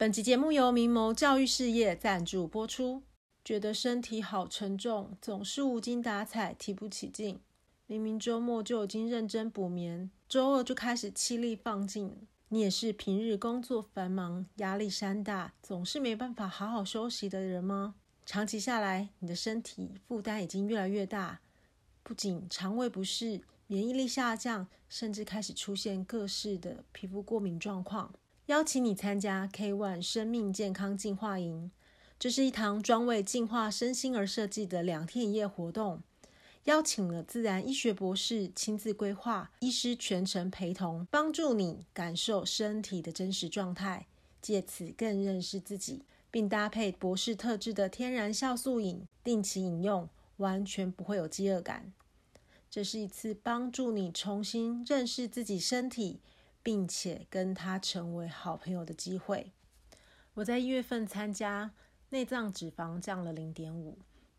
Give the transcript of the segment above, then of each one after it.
本集节目由明眸教育事业赞助播出。觉得身体好沉重，总是无精打采，提不起劲。明明周末就已经认真补眠，周二就开始气力放尽。你也是平日工作繁忙、压力山大，总是没办法好好休息的人吗？长期下来，你的身体负担已经越来越大，不仅肠胃不适、免疫力下降，甚至开始出现各式的皮肤过敏状况。邀请你参加 K-ONE 生命健康进化营。这是一堂专为净化身心而设计的两天一夜活动，邀请了自然医学博士亲自规划，医师全程陪同，帮助你感受身体的真实状态，借此更认识自己，并搭配博士特制的天然酵素饮，定期饮用，完全不会有饥饿感。这是一次帮助你重新认识自己身体，并且跟他成为好朋友的机会。我在一月份参加。内脏脂肪降了零点五，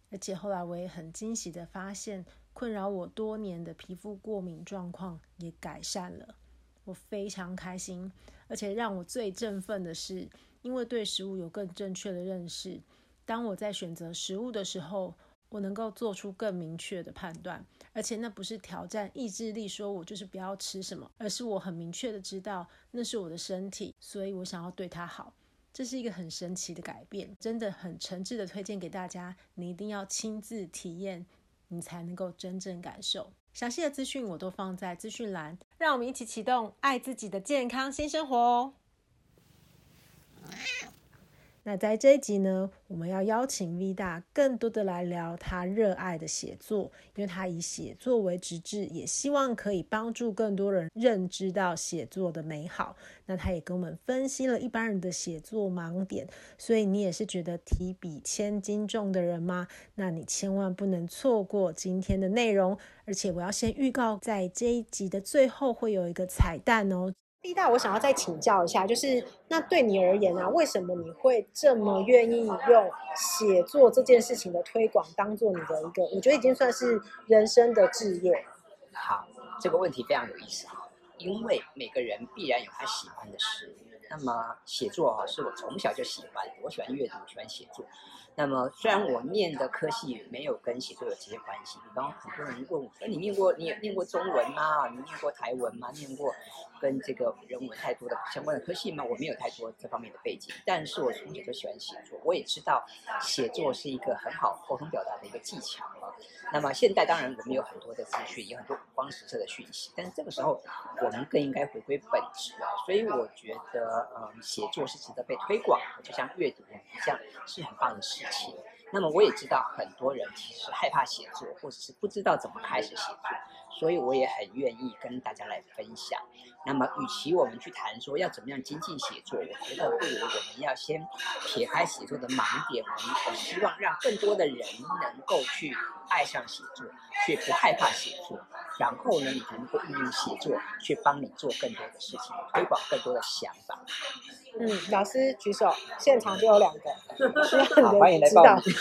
而且后来我也很惊喜的发现，困扰我多年的皮肤过敏状况也改善了。我非常开心，而且让我最振奋的是，因为对食物有更正确的认识，当我在选择食物的时候，我能够做出更明确的判断，而且那不是挑战意志力，说我就是不要吃什么，而是我很明确的知道那是我的身体，所以我想要对它好。这是一个很神奇的改变，真的很诚挚的推荐给大家，你一定要亲自体验，你才能够真正感受。详细的资讯我都放在资讯栏，让我们一起启动爱自己的健康新生活哦。那在这一集呢，我们要邀请 V 大更多的来聊他热爱的写作，因为他以写作为职志，也希望可以帮助更多人认知到写作的美好。那他也跟我们分析了一般人的写作盲点，所以你也是觉得提笔千斤重的人吗？那你千万不能错过今天的内容，而且我要先预告，在这一集的最后会有一个彩蛋哦。V 大，我想要再请教一下，就是那对你而言啊，为什么你会这么愿意用写作这件事情的推广当做你的一个，我觉得已经算是人生的志业。好，这个问题非常有意思啊，因为每个人必然有他喜欢的事，那么写作啊是我从小就喜欢，我喜欢阅读，喜欢写作。那么，虽然我念的科系没有跟写作有直接关系，比方很多人问我说：“你念过，你念过中文吗？你念过台文吗？念过跟这个人文太多的相关的科系吗？”我没有太多这方面的背景，但是我从小就喜欢写作，我也知道写作是一个很好沟通表达的一个技巧啊。那么现在当然我们有很多的资讯，有很多五光十色的讯息，但是这个时候我们更应该回归本质啊。所以我觉得，嗯，写作是值得被推广的，就像阅读一样，是很棒的事。那么我也知道很多人其实害怕写作，或者是不知道怎么开始写作，所以我也很愿意跟大家来分享。那么，与其我们去谈说要怎么样精进写作，我觉得不如我们要先撇开写作的盲点，我们我希望让更多的人能够去爱上写作，却不害怕写作。然后呢，你能够运用写作去帮你做更多的事情，推广更多的想法。嗯，老师举手，现场就有两个，需要好欢迎来报名。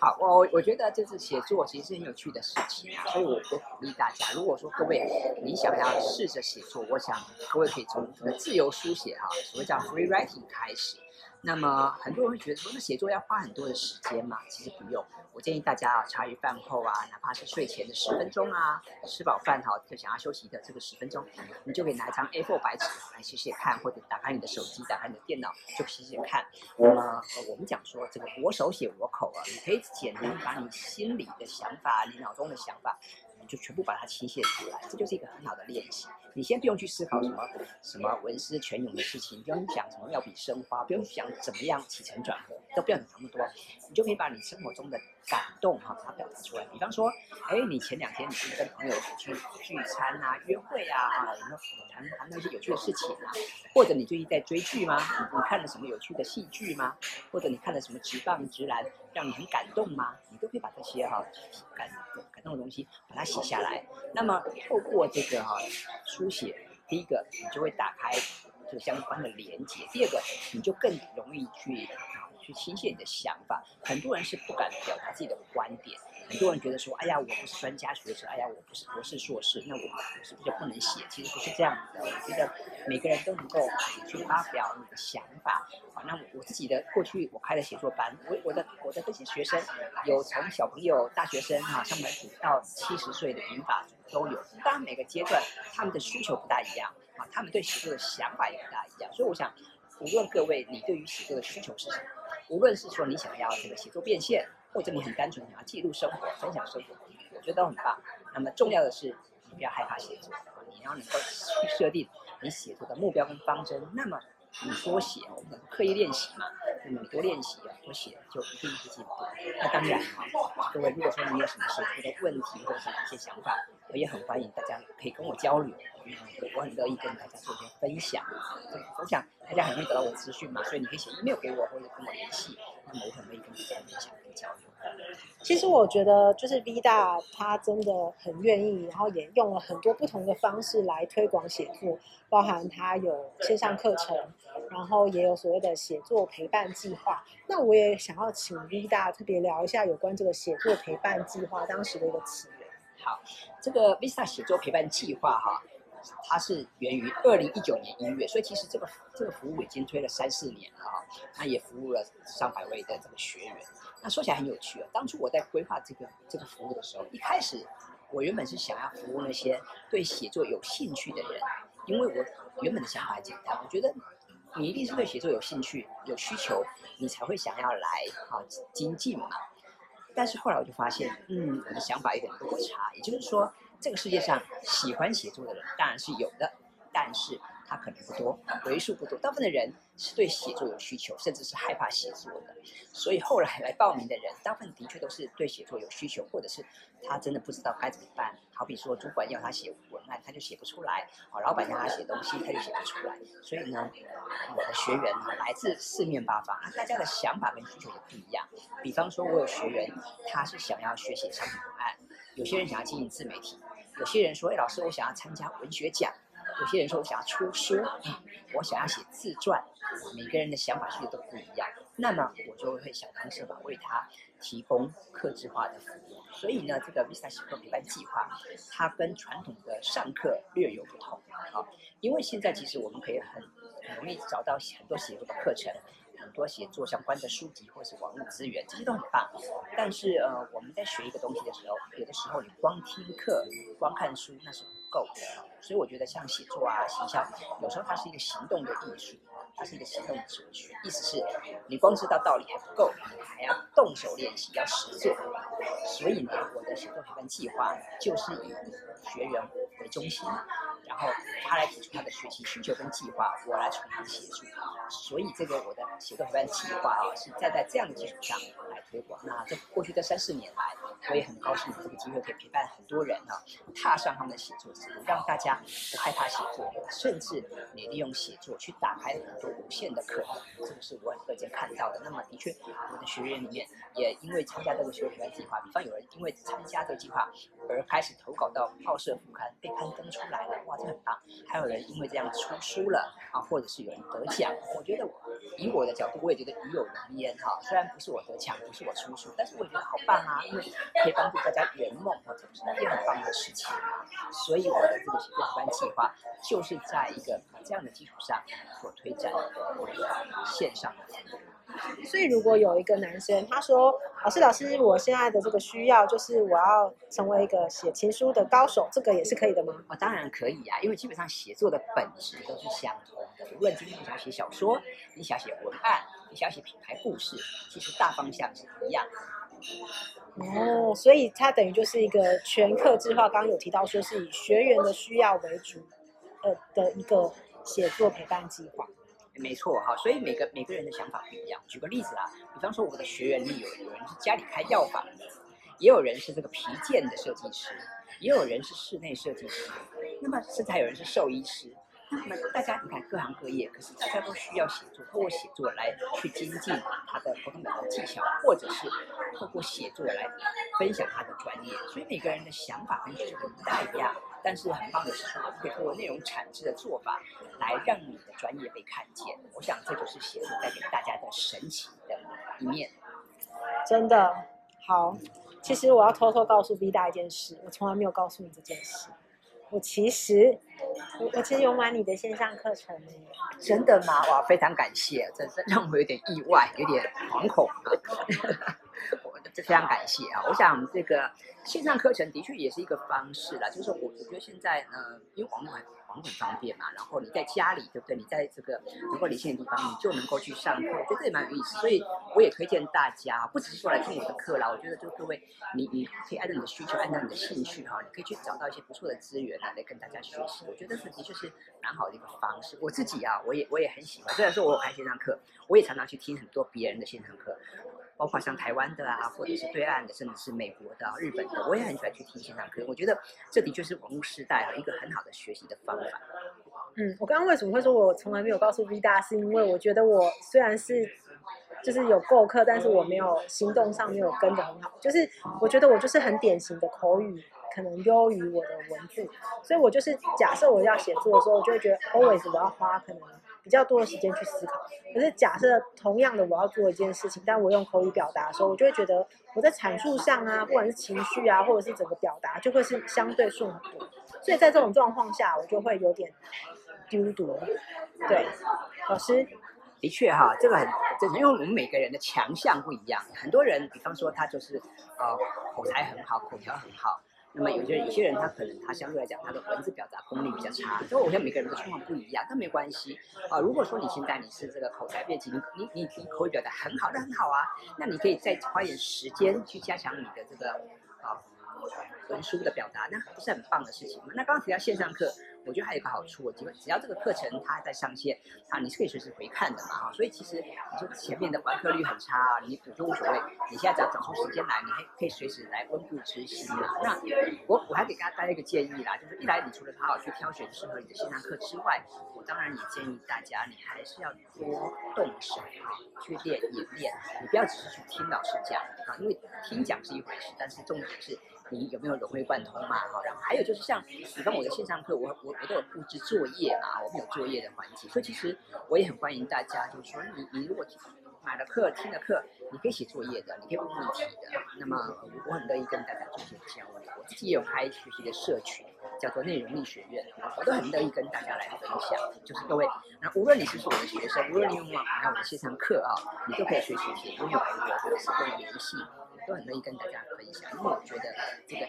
好，我我觉得这次写作其实是很有趣的事情啊，所以我我鼓励大家，如果说各位你想要试着写作，我想各位可以从这个自由书写哈，所谓叫 free writing 开始。那么很多人会觉得说，那写作要花很多的时间嘛？其实不用。我建议大家啊，茶余饭后啊，哪怕是睡前的十分钟啊，吃饱饭哈，就想要休息的这个十分钟，你就可以拿一张 A4 白纸来写写看，或者打开你的手机，打开你的电脑就写写看。那么我们讲说这个我手写我口啊，你可以简单把你心里的想法、你脑中的想法，你就全部把它倾泻出来，这就是一个很好的练习。你先不用去思考什么什么文思泉涌的事情，不用想什么妙笔生花，不用想怎么样起承转合，都不要想那么多，你就可以把你生活中的感动哈，把它表达出来。比方说，哎，你前两天你是跟朋友去聚餐啊、约会啊，啊，有没有谈谈那些有趣的事情啊？或者你最近在追剧吗？你你看了什么有趣的戏剧吗？或者你看了什么直棒直篮让你很感动吗？你都可以把这些哈、啊、感感动的东西把它写下来。那么透过这个哈、啊、书写，第一个你就会打开这个相关的连接，第二个你就更容易去啊。去倾泻你的想法，很多人是不敢表达自己的观点，很多人觉得说，哎呀，我不是专家学者，哎呀，我不是博士硕士，那我是不是就不能写？其实不是这样子的。我觉得每个人都能够去发表你的想法。好，那我我自己的过去我开的写作班，我我的我的这些学生有从小朋友、大学生哈、上班族到七十岁的银发族都有。当然每个阶段他们的需求不大一样啊，他们对写作的想法也不大一样。所以我想，无论各位你对于写作的需求是什么，无论是说你想要这个写作变现。或者你很单纯想要记录生活、分享生活，我觉得都很棒。那么重要的是，你不要害怕写作啊，你要能够去设定你写作的目标跟方针。那么你多写，我们刻意练习嘛，那么你多练习啊，多写就一定会进步。那当然啊，各位如果说你有什么写作的问题或者是一些想法，我也很欢迎大家可以跟我交流，我很乐意跟大家做一些分享。我想大家很容易得到我的资讯嘛，所以你可以写 email 给我或者跟我联系。那么我很乐意跟大家分享跟交流。其实我觉得，就是 V 大他真的很愿意，然后也用了很多不同的方式来推广写作，包含他有线上课程，然后也有所谓的写作陪伴计划。那我也想要请 V 大特别聊一下有关这个写作陪伴计划当时的一个起源。好，这个 Visa 写作陪伴计划哈，它是源于二零一九年一月，所以其实这个这个服务已经推了三四年了哈，那也服务了上百位的这个学员。那说起来很有趣啊！当初我在规划这个这个服务的时候，一开始我原本是想要服务那些对写作有兴趣的人，因为我原本的想法很简单，我觉得你一定是对写作有兴趣、有需求，你才会想要来啊精进嘛。但是后来我就发现，嗯，我的想法有点落差。也就是说，这个世界上喜欢写作的人当然是有的，但是。他可能不多，为数不多。大部分的人是对写作有需求，甚至是害怕写作的。所以后来来报名的人，大部分的确都是对写作有需求，或者是他真的不知道该怎么办。好比说，主管要他写文案，他就写不出来；好，老板要他写东西，他就写不出来。所以呢，我的学员呢，来自四面八方，大家的想法跟需求也不一样。比方说，我有学员，他是想要学写商品文案；有些人想要经营自媒体；有些人说，哎，老师，我想要参加文学奖。有些人说我想要出书，我想要写自传，每个人的想法其实都不一样。那么我就会想方设法为他提供客制化的服务。所以呢，这个 Vista 写作陪伴计划，它跟传统的上课略有不同啊。因为现在其实我们可以很很容易找到很多写作的课程。很多写作相关的书籍或是网络资源，这些都很棒。但是呃，我们在学一个东西的时候，有的时候你光听课、光看书那是够的。所以我觉得像写作啊、形象，有时候它是一个行动的艺术，它是一个行动的哲学。意思是，你光知道道理还不够，你还要动手练习，要实践。所以呢，我的写作陪伴计划就是以学员为中心。然后他来提出他的学习需求跟计划，我来从旁协助。所以这个我的写作陪伴计划啊，是站在这样的基础上来推广。那这过去这三四年来，我也很高兴有这个机会可以陪伴很多人啊，踏上他们的写作之路，让大家不害怕写作，甚至你利用写作去打开很多无限的可能。这个是我很乐见看到的。那么的确，我的学员里面也因为参加这个写作陪伴计划，比方有人因为参加这个计划而开始投稿到报社副刊，被刊登出来了，哇！这很棒，还有人因为这样出书了啊，或者是有人得奖。我觉得以我的角度，我也觉得与有荣焉哈。虽然不是我得奖，不是我出书，但是我也觉得好棒啊，因为可以帮助大家圆梦，或者是一件很棒的事情啊。所以我的这个写作陪伴计划，就是在一个这样的基础上所推展的线上的。所以，如果有一个男生他说：“老师，老师，我现在的这个需要就是我要成为一个写情书的高手，这个也是可以的吗？”哦，当然可以啊，因为基本上写作的本质都是相同的。无论今天你想写小说，你想写文案，你想写品牌故事，其实大方向是一样的。哦，所以它等于就是一个全客制化，刚刚有提到说是以学员的需要为主，呃的一个写作陪伴计划。没错哈，所以每个每个人的想法不一样。举个例子啊，比方说我的学员里有有人是家里开药房的，也有人是这个皮件的设计师，也有人是室内设计师，那么甚至还有人是兽医师。那么大家你看各行各业，可是大家都需要写作，透过写作来去精进他的沟通表达技巧，或者是透过写作来分享他的专业。所以每个人的想法跟需求不大一样。但是很棒的是，我们可以通过内容产制的做法，来让你的专业被看见。我想这就是写作带给大家的神奇的一面。真的好，其实我要偷偷告诉 V 大一件事，我从来没有告诉你这件事。我其实，我我其实有买你的线上课程。真的吗？哇，非常感谢，真是让我有点意外，有点惶恐。非常感谢啊！我想这个线上课程的确也是一个方式啦，就是我我觉得现在呢，因为网络很网络很方便嘛，然后你在家里对不对？你在这个能够离线的地方，你就能够去上课，我觉得这也蛮有意思。所以我也推荐大家，不只是说来听我的课啦，我觉得就各位，你你可以按照你的需求，按照你的兴趣哈，你可以去找到一些不错的资源来来跟大家学习。我觉得这的确是蛮好的一个方式。我自己啊，我也我也很喜欢。虽然说我有开线上课，我也常常去听很多别人的线上课。包括像台湾的啊，或者是对岸的，甚至是美国的、日本的，我也很喜欢去听现场课。我觉得这的确是网络时代啊一个很好的学习的方法。嗯，我刚刚为什么会说我从来没有告诉 V 大，是因为我觉得我虽然是就是有购课，但是我没有行动上没有跟得很好。就是我觉得我就是很典型的口语可能优于我的文字，所以我就是假设我要写作的时候，我就会觉得 always 我要花可能。比较多的时间去思考，可是假设同样的我要做一件事情，但我用口语表达的时候，我就会觉得我在阐述上啊，不管是情绪啊，或者是整个表达，就会是相对顺很多。所以在这种状况下，我就会有点丢读。对，老师，的确哈，这个很正常，因为我们每个人的强项不一样。很多人，比方说他就是呃口才很好，口条很好。那么有些有些人他可能他相对来讲他的文字表达功力比较差，所以我觉得每个人的状况不一样，但没关系啊。如果说你现在你是这个口才辩捷，你你你口语表达很好，那很好啊。那你可以再花点时间去加强你的这个啊文书的表达，那不是很棒的事情吗？那刚刚提到线上课。我觉得还有一个好处，基本只要这个课程它在上线啊，你是可以随时回看的嘛哈。所以其实你说前面的完课率很差，你你就无所谓。你现在只要找出时间来，你还可以随时来温故知新啊。那我我还给大家带一个建议啦，就是一来你除了好好去挑选适合你的线上课之外，我当然也建议大家，你还是要多动手啊，去练演练。你不要只是去听老师讲啊，因为听讲是一回事，但是重点是。你有没有融会贯通嘛？哈，然后还有就是像，比方我的线上课，我我我都有布置作业嘛，我们有作业的环节，所以其实我也很欢迎大家，就是说你你如果买了课听了课，你可以写作业的，你可以问问题的，那么我很乐意跟大家做些交流。我自己也有开学习的社群，叫做内容力学院，我都很乐意跟大家来分享。就是各位，那无论你是不是我的学生，无论你有没有买我的线上课啊，你都可以随时写，拥有我或者是跟我联系。都很乐意跟大家分享，因为我觉得这个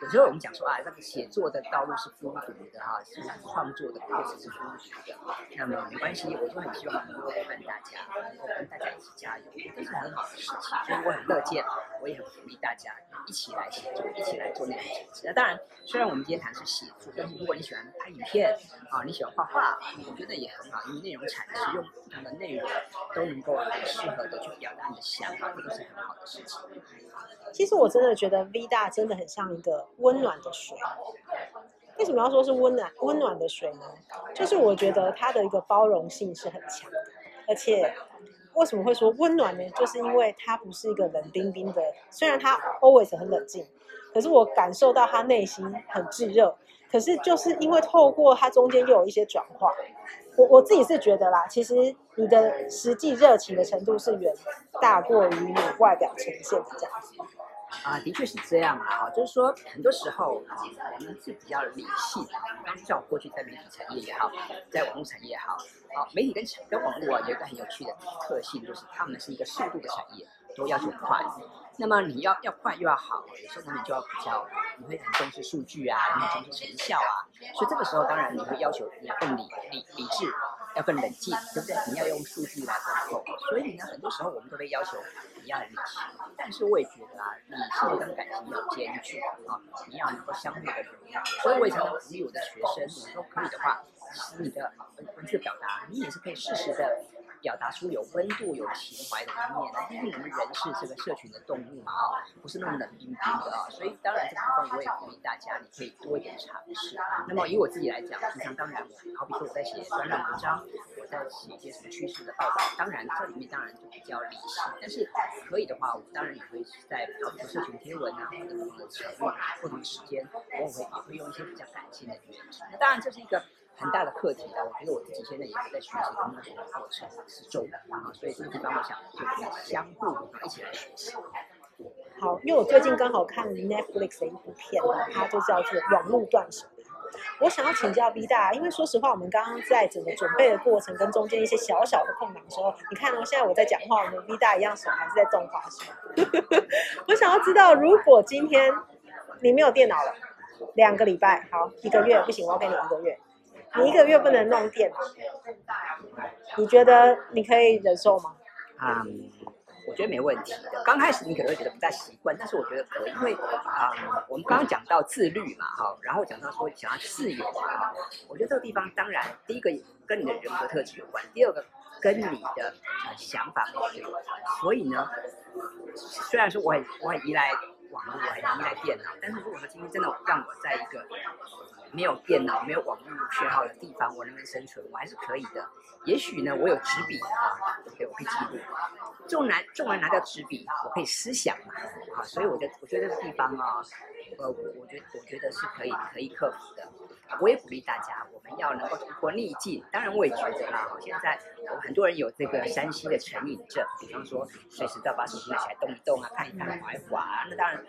有时候我们讲说啊，这个写作的道路是孤独的哈，是创作的确实是孤独的。那么没关系，我就很希望能够陪伴大家，能够跟大家一起加油，这是很好的事情。所以我很乐见，我也很鼓励大家一起来写作，一起来做内容产出。那当然，虽然我们今天谈是写作，但是如果你喜欢拍影片啊，你喜欢画画，我觉得也很好，因为内容产出用不同的内容都能够很适合的去表达你的想法，这个是很好的事情。其实我真的觉得 V 大真的很像一个温暖的水。为什么要说是温暖温暖的水呢？就是我觉得它的一个包容性是很强，而且为什么会说温暖呢？就是因为它不是一个冷冰冰的，虽然它 always 很冷静，可是我感受到他内心很炙热。可是就是因为透过它中间又有一些转化，我我自己是觉得啦，其实你的实际热情的程度是远大过于你外表呈现的这样子。啊，的确是这样啊，就是说很多时候啊，我们是比较理性的。像我过去在媒体产业也好，在网络产业也好，啊，媒体跟跟网络啊有一个很有趣的特性，就是他们是一个速度的产业，都要求快。那么你要要快又要好，有时候你就要比较，你会很重视数据啊，你很重视成效啊，所以这个时候当然你会要求你要更理理理智，要更冷静，对不对？你要用数据来沟通，所以呢，很多时候我们都被要求你要理性，但是我也觉得啊，理性跟感情要兼具啊，你要能够相互的融合，所以我也常常鼓励我的学生，如果可以的话，你的文文字表达，你也是可以适时的。表达出有温度、有情怀的一面，那毕竟我们人是这个社群的动物嘛，啊，不是那么冷冰冰的，所以当然这部分我也鼓励大家，你可以多一点尝试。那么以我自己来讲，平常当然我，好比说我在写专栏文章，我在写一些什么趋势的报道，当然这里面当然就比较理性，但是可以的话，我当然也会在好比说社群贴文啊，或者不同的场合、不同的时间，我也会也会用一些比较感性的语言。那当然这是一个。很大的课题的，我觉得我自己现在也是在学习当中的过程之中啊，所以这个地方我想就可以相互一起来学习。好，因为我最近刚好看 Netflix 的一部片，它就叫做《网络断手》。我想要请教 V 大，因为说实话，我们刚刚在整个准备的过程跟中间一些小小的空档的时候，你看哦，现在我在讲话，我们 V 大一样手还是在动滑鼠。我想要知道，如果今天你没有电脑了，两个礼拜，好，一个月不行，我要给你一个月，你一个月不能弄电脑，你觉得你可以忍受吗？啊、um。我觉得没问题的。刚开始你可能会觉得不太习惯，但是我觉得可以，因为啊、嗯，我们刚刚讲到自律嘛，哈，然后讲到说想要自由嘛，我觉得这个地方当然第一个跟你的人格特质有关，第二个跟你的呃想法有关。所以呢，虽然说我很我很依赖网络，我很依赖电脑，但是如果说今天真的让我在一个没有电脑、没有网络讯号的地方，我能不能生存？我还是可以的。也许呢，我有纸笔啊，对，我可以记录。纵然纵然拿掉纸笔，我可以思想嘛，啊，所以我觉得我觉得这个地方啊，呃，我觉得我觉得是可以可以克服的。我也鼓励大家，我们要能够突破逆境。当然，我也觉得啦，现在我很多人有这个山西的成瘾症，比方说随时都要把手机拿起来动一动啊，看一看，玩一玩，那当然。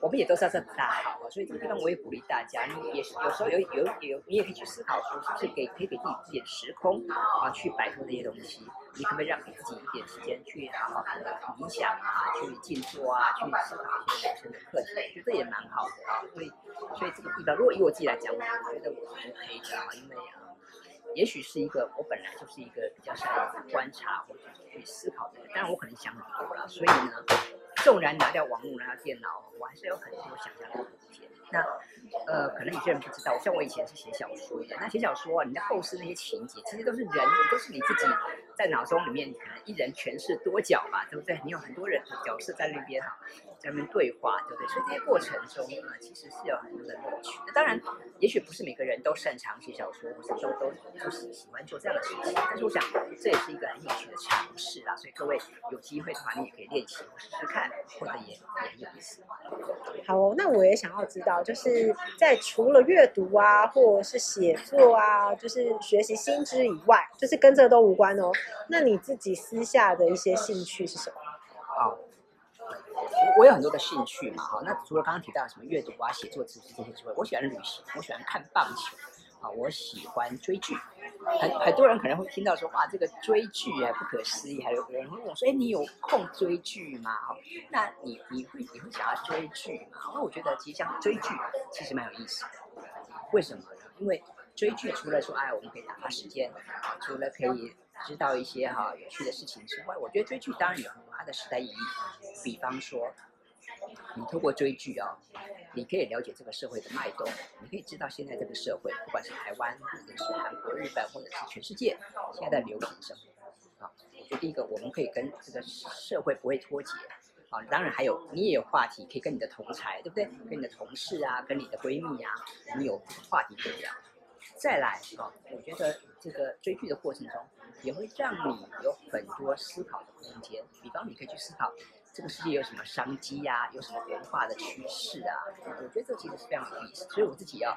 我们也都知道这不大好啊，所以这个地方我也鼓励大家，你也是有时候有有有，你也可以去思考说，是不是给可以给自己一点时空啊，去摆脱这些东西？你可不可以让给自己一点时间去好好的冥想啊，去静坐啊，去思考一些人生的课题？我觉得也蛮好的啊。所以，所以这个地方，如果以我自己来讲，我觉得我是 OK 的啊，因为啊，也许是一个我本来就是一个比较善于观察或者去思考的人，当然我可能想很多了，所以呢。纵然拿掉网络，拿掉电脑，我还是有很多想象的空间。那，呃，可能有些人不知道，像我以前是写小说的。那写小说啊，你在构思那些情节，其实都是人，都是你自己在脑中里面，可能一人诠释多角吧，对不对？你有很多人的角色在那边哈，在那边对话，对不对？所以这些过程中啊，其实是有很多的乐趣。那当然，也许不是每个人都擅长写小说，或是都都就是喜欢做这样的事情。但是我想，这也是一个很有趣的尝试啊。所以各位有机会的话，你也可以练习或试试看，或者也也有意思。好哦，那我也想要知道。就是在除了阅读啊，或者是写作啊，就是学习新知以外，就是跟这都无关哦。那你自己私下的一些兴趣是什么？哦，我有很多的兴趣嘛，哈。那除了刚刚提到什么阅读啊、写作、知识这些之外，我喜欢旅行，我喜欢看棒球。啊，我喜欢追剧，很很多人可能会听到说，哇，这个追剧啊不可思议，还有人会问我说，哎，你有空追剧吗？那你你会你会想要追剧吗？那我觉得其实像追剧其实蛮有意思的，为什么呢？因为追剧除了说，哎，我们可以打发时间，啊，除了可以知道一些哈有趣的事情之外，我觉得追剧当然有它的时代意义，比方说。你通过追剧啊，你可以了解这个社会的脉动，你可以知道现在这个社会，不管是台湾，或者是韩国、日本，或者是全世界，现在在流行什么啊？我觉得第一个，我们可以跟这个社会不会脱节啊。当然还有，你也有话题可以跟你的同才，对不对？跟你的同事啊，跟你的闺蜜啊，你有话题可以聊。再来啊，我觉得这个追剧的过程中，也会让你有很多思考的空间。比方，你可以去思考。这个世界有什么商机呀、啊？有什么文化的趋势啊？我觉得这其实是非常有意思。所以我自己啊，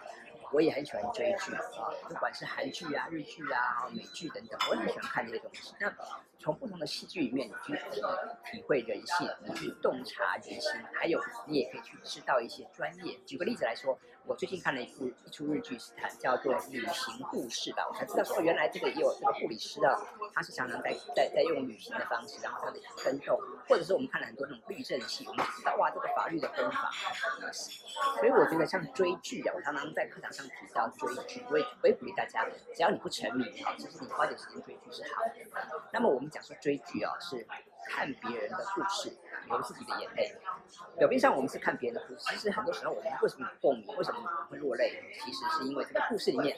我也很喜欢追剧啊，不管是韩剧啊、日剧啊、美剧等等，我也很喜欢看这些东西。那从不同的戏剧里面，你去体体会人性，你去洞察人心，还有你也可以去知道一些专业。举个例子来说。我最近看了一部一出日剧，是谈叫做《旅行故事》吧，我才知道说原来这个也有这个护理师的，他是常常在在在用旅行的方式，然后他的跟动，或者是我们看了很多那种律政戏，我们知道哇，这个法律的方法很有意思。所以我觉得像追剧啊，我常常在课堂上提到追剧，我也我也鼓励大家，只要你不沉迷啊，其实你花点时间追剧是好的。那么我们讲说追剧啊，是看别人的故事。流自己的眼泪，表面上我们是看别人的故事，其实很多时候我们为什么共鸣，为什么会落泪，其实是因为这个故事里面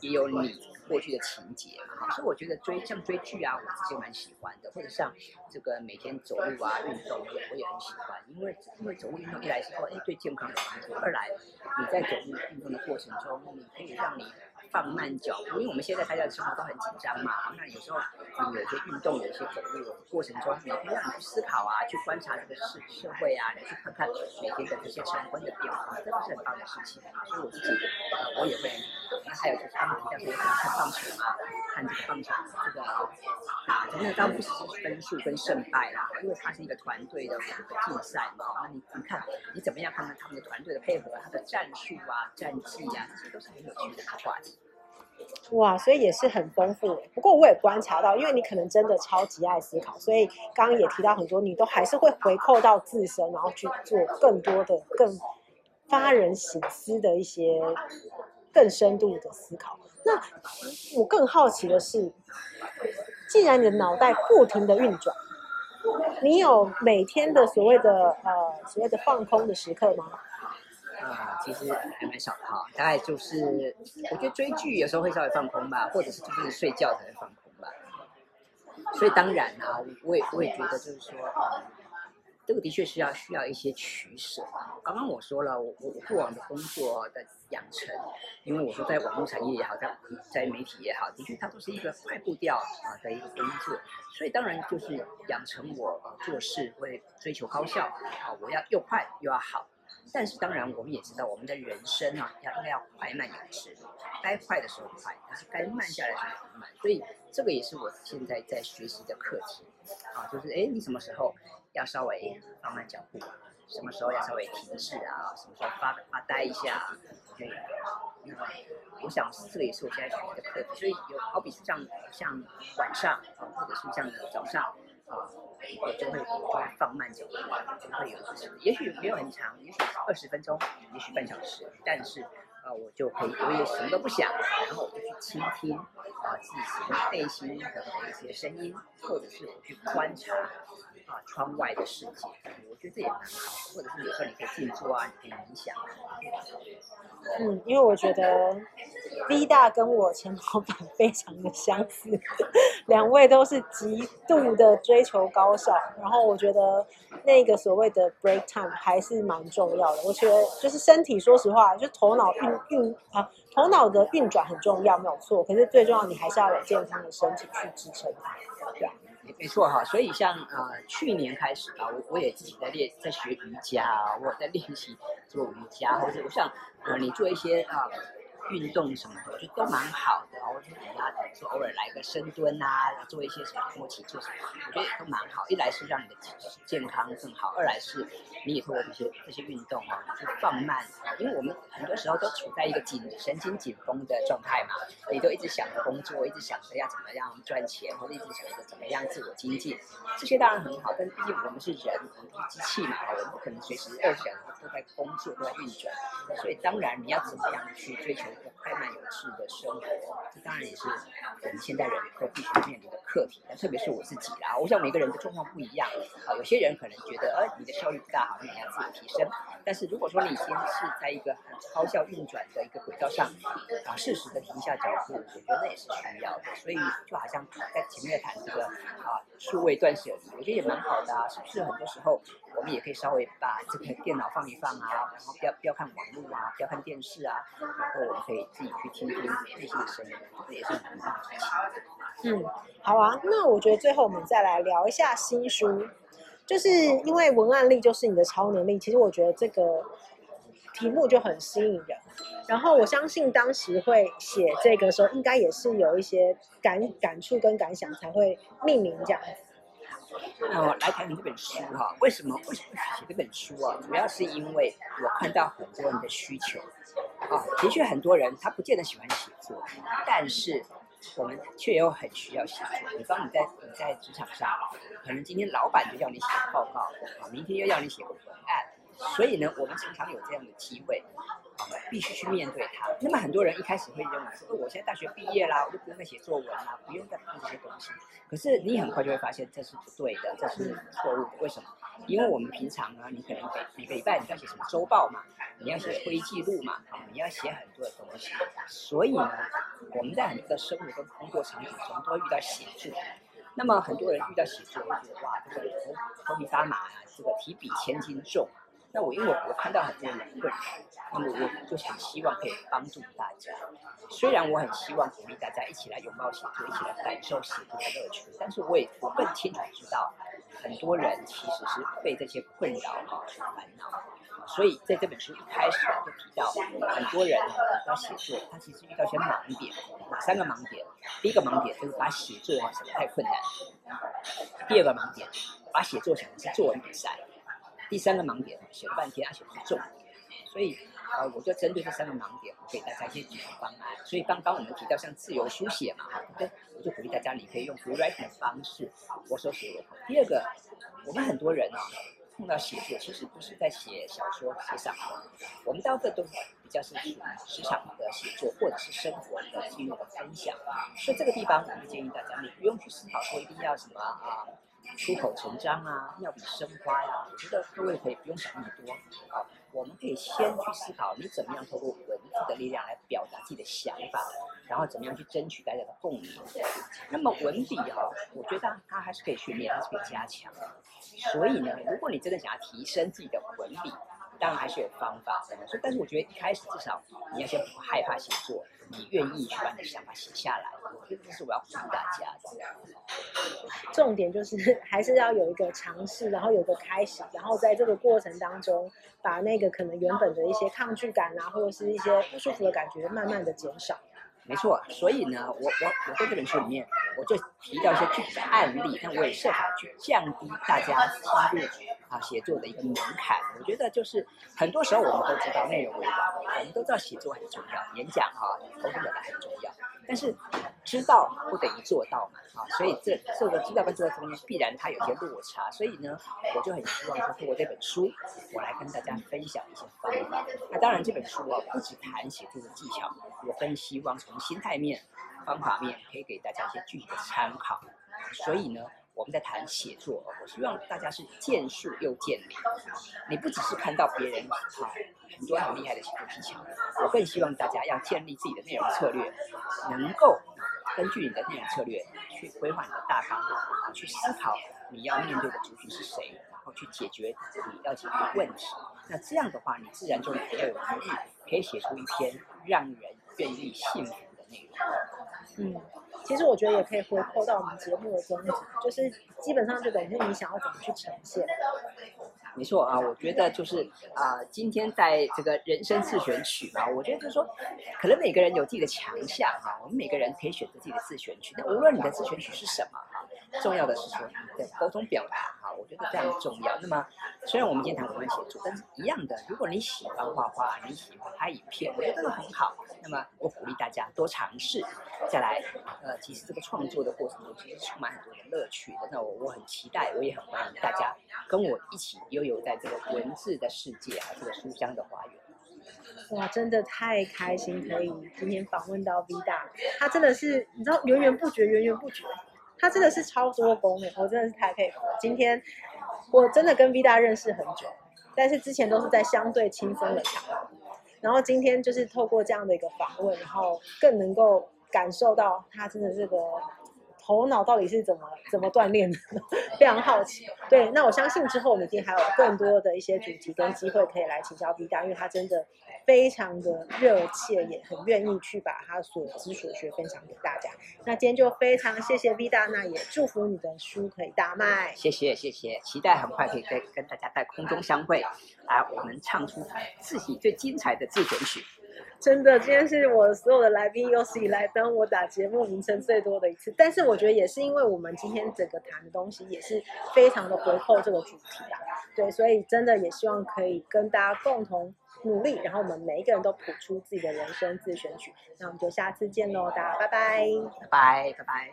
也有你过去的情节嘛。所以我觉得追像追剧啊，我自己蛮喜欢的，或者像这个每天走路啊运动，我我也很喜欢，因为因为走路运动一来是说，哎，对健康有帮助，二来你在走路运动的过程中，你可以让你放慢脚步，因为我们现在大家的生活都很紧张嘛。那有时候你有些运动，有些走路过程中，你可以让你去思考啊，去观察这个社社会啊，你去看看每天的这些晨昏的变化，这都是很棒的事情。所以我自己，呃，我也会。那还有就是他们比较喜欢看棒球嘛，看这个棒球这个打，真的当然不只是分数跟胜败啦，因为它是一个团队的竞赛嘛。那你你看你怎么样看看他们的团队的配合，他的战术啊、战绩啊，这些都是很有趣的话题。哇，所以也是很丰富。不过我也观察到，因为你可能真的超级爱思考，所以刚刚也提到很多，你都还是会回扣到自身，然后去做更多的、更发人省思的一些更深度的思考。那我更好奇的是，既然你的脑袋不停的运转，你有每天的所谓的呃所谓的放空的时刻吗？啊、其实还蛮少的哈，大概就是我觉得追剧有时候会稍微放空吧，或者是就是睡觉才会放空吧。所以当然啊，我也我也觉得就是说，嗯，这个的确是要需要一些取舍。刚刚我说了，我我过往的工作的养成，因为我说在网络产业也好，在在媒体也好，的确它都是一个快步调啊的一个工作，所以当然就是养成我做事会追求高效啊，我要又快又要好。但是当然，我们也知道，我们的人生啊，要应该要快慢有致，该快的时候快，但是该慢下来的时候慢。所以这个也是我现在在学习的课题啊，就是哎，你什么时候要稍微放慢脚步啊？什么时候要稍微停滞啊？什么时候发发呆一下？对，那么我想这个也是我现在学习的课题。所以有好比是像像晚上啊，或者是像早上啊。我就会就放慢脚步，就会有一些，也许没有很长，也许二十分钟，也许半小时，但是啊，我就可以我也什么都不想，然后我就去倾听啊自己内心的一些声音，或者是我去观察。啊，窗外的世界，我觉得这也蛮好。或者是有时候你可以静坐啊，你可以冥想。嗯，因为我觉得 V 大跟我前老板非常的相似，两位都是极度的追求高效。然后我觉得那个所谓的 break time 还是蛮重要的。我觉得就是身体，说实话，就头脑运运啊，头脑的运转很重要，没有错。可是最重要，你还是要有健康的身体去支撑它，对吧？没错哈，所以像呃去年开始啊，我我也自己在练，在学瑜伽啊，我在练习做瑜伽，或者我像呃你做一些啊。运动什么的就都蛮好的，或者你啊，就偶尔来个深蹲啊，做一些什么默契做什么，我觉得也都蛮好。一来是让你的健康更好，二来是你也通过这些这些运动啊，去放慢，因为我们很多时候都处在一个紧神经紧绷的状态嘛，你都一直想着工作，一直想着要怎么样赚钱，或者一直想着怎么样自我精进，这些当然很好，但毕竟我们是人，我们不是机器嘛，我们不可能随时二选都在工作都在运转，所以当然你要怎么样去追求。一个快慢有致的生活，这当然也是我们现代人都必须面临的课题。但特别是我自己啦，我想每个人的状况不一样啊。有些人可能觉得，呃，你的效率不大好，你要自我提升。但是如果说你已经是在一个很高效运转的一个轨道上，啊，适时的停下脚步，我觉得那也是需要的。所以就好像在前面谈这个啊，数位断舍离，我觉得也蛮好的啊。是不是很多时候们也可以稍微把这个电脑放一放啊，然后不要不要看网络啊，不要看电视啊，然后我们可以自己去听听内心的声音，这也是很棒的。嗯，好啊，那我觉得最后我们再来聊一下新书，就是因为文案力就是你的超能力。其实我觉得这个题目就很吸引人，然后我相信当时会写这个时候，应该也是有一些感感触跟感想才会命名这样子。那我来谈你这本书哈，为什么为什么写这本书啊？主要是因为我看到很多人的需求啊，的确很多人他不见得喜欢写作，但是我们却又很需要写作。比方你在你在职场上，可能今天老板就要你写报告，啊，明天又要你写文案，所以呢，我们常常有这样的机会。必须去面对它。那么很多人一开始会认为说，我现在大学毕业啦，我就不用再写作文啦，不用再碰这些东西。可是你很快就会发现这是不对的，这是错误的。为什么？因为我们平常呢，你可能每每个礼拜你要写什么周报嘛，你要写会议记录嘛，啊，你要写很多的东西。所以呢，我们在很多的生活跟工作场景中都会遇到写作。那么很多人遇到写作会觉得哇，这个头头皮发麻啊，这个提笔千斤重。那我因为我看到很多人困扰，那么我就很希望可以帮助大家。虽然我很希望鼓励大家一起来拥抱写作，一起来感受写作的乐趣，但是我也我更清楚知道，很多人其实是被这些困扰哈所烦恼。所以在这本书一开始就提到，很多人要写作，他其实遇到一些盲点，哪三个盲点？第一个盲点就是把写作想得太困难；第二个盲点，把写作想的是作文比赛；第三个盲点，写了半天，而且不重点。所以，呃，我就针对这三个盲点，给大家一些解决方案。所以刚刚我们提到像自由书写嘛，哈对？我就鼓励大家，你可以用 free writing 的方式，我手写我。第二个，我们很多人啊。碰到写作，其实不是在写小说、写散文，我们大部分都比较是属于职场的写作，或者是生活的记录的分享。所以这个地方，我们建议大家，你不用去思考说一定要什么啊，出口成章啊，妙笔生花呀、啊。我觉得各位可以不用想那么多啊，我们可以先去思考，你怎么样透过文字的力量来表达自己的想法，然后怎么样去争取大家的共鸣。那么文笔哈，我觉得它还是可以训练，还是可以加强。所以呢，如果你真的想要提升自己的文笔，当然还是有方法。所以，但是我觉得一开始至少你要先不害怕写作，你愿意去把你的想法写下来。我觉得这是我要鼓励大家的。重点就是 还是要有一个尝试，然后有一个开始，然后在这个过程当中，把那个可能原本的一些抗拒感啊，或者是一些不舒服的感觉，慢慢的减少。没错，所以呢，我我我在这本书里面，我就提到一些具体的案例，那我也设法去降低大家进入啊写作的一个门槛。我觉得就是很多时候我们都知道内容为王，我们都知道写作很重要，演讲哈、啊，沟通表达很重要。但是知道不等于做到嘛，啊，所以这这个知道跟做到中间必然它有些落差，所以呢，我就很希望说通过这本书，我来跟大家分享一些方法。那当然这本书啊，不只谈写作的技巧，我更希望从心态面、方法面可以给大家一些具体的参考。所以呢，我们在谈写作，我希望大家是见树又见林，你不只是看到别人啊。很多很厉害的写作技巧，我更希望大家要建立自己的内容策略，能够根据你的内容策略去规划你的大纲，啊，去思考你要面对的族群是谁，然后去解决你要解决的问题。那这样的话，你自然就比较有余力，可以写出一篇让人愿意信服的内容。嗯，其实我觉得也可以回扣到我们节目的宗旨，就是基本上就等于你想要怎么去呈现。没错啊，我觉得就是啊、今天在这个人生自选曲嘛，我觉得就是说，可能每个人有自己的强项哈，我们每个人可以选择自己的自选曲。那无论你的自选曲是什么，重要的是说你的沟通表达哈，我觉得非常重要。那么虽然我们今天谈文案写作，但是一样的，如果你喜欢画画，你喜欢拍影片，我觉得真的很好。那么我鼓励大家多尝试，再来呃，其实这个创作的过程中其实充满很多的乐趣的。那我我很期待，我也很欢迎大家跟我一起有。有在这个文字的世界啊，这个书香的花园，哇，真的太开心，可以今天访问到 V 大，他真的是你知道源源不绝，源源不绝，他真的是超多功的，我真的是太佩服了。今天我真的跟 V 大认识很久，但是之前都是在相对轻松的场合，然后今天就是透过这样的一个访问，然后更能够感受到他真的这个。头脑到底是怎么怎么锻炼的？非常好奇。对，那我相信之后我们一定还有更多的一些主题跟机会可以来请教 V 大，因为他真的非常的热切，也很愿意去把他所知所学分享给大家。那今天就非常谢谢 V 大，那也祝福你的书可以大卖。谢谢谢谢，期待很快可以跟跟大家在空中相会，来我们唱出自己最精彩的自选曲。真的，今天是我所有的来宾有史以来当我打节目名称最多的一次，但是我觉得也是因为我们今天整个谈的东西也是非常的回扣这个主题啊，对，所以真的也希望可以跟大家共同努力，然后我们每一个人都谱出自己的人生自选曲，那我们就下次见喽，大家拜拜，拜拜拜拜，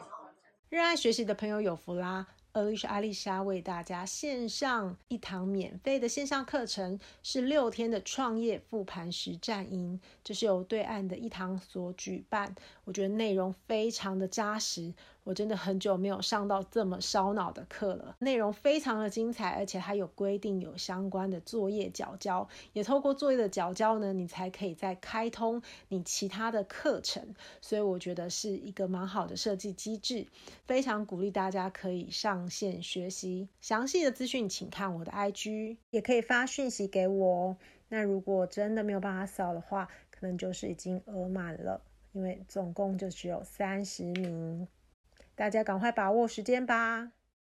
热爱学习的朋友有福啦。Alicia 阿丽莎为大家献上一堂免费的线上课程，是六天的创业复盘实战营，这是由对岸的一堂所举办。我觉得内容非常的扎实，我真的很久没有上到这么烧脑的课了，内容非常的精彩，而且还有规定有相关的作业缴交，也透过作业的缴交呢，你才可以再开通你其他的课程，所以我觉得是一个蛮好的设计机制，非常鼓励大家可以上线学习。详细的资讯请看我的 IG，也可以发讯息给我哦。那如果真的没有办法扫的话，可能就是已经额满了，因为总共就只有三十名。大家赶快把握时间吧！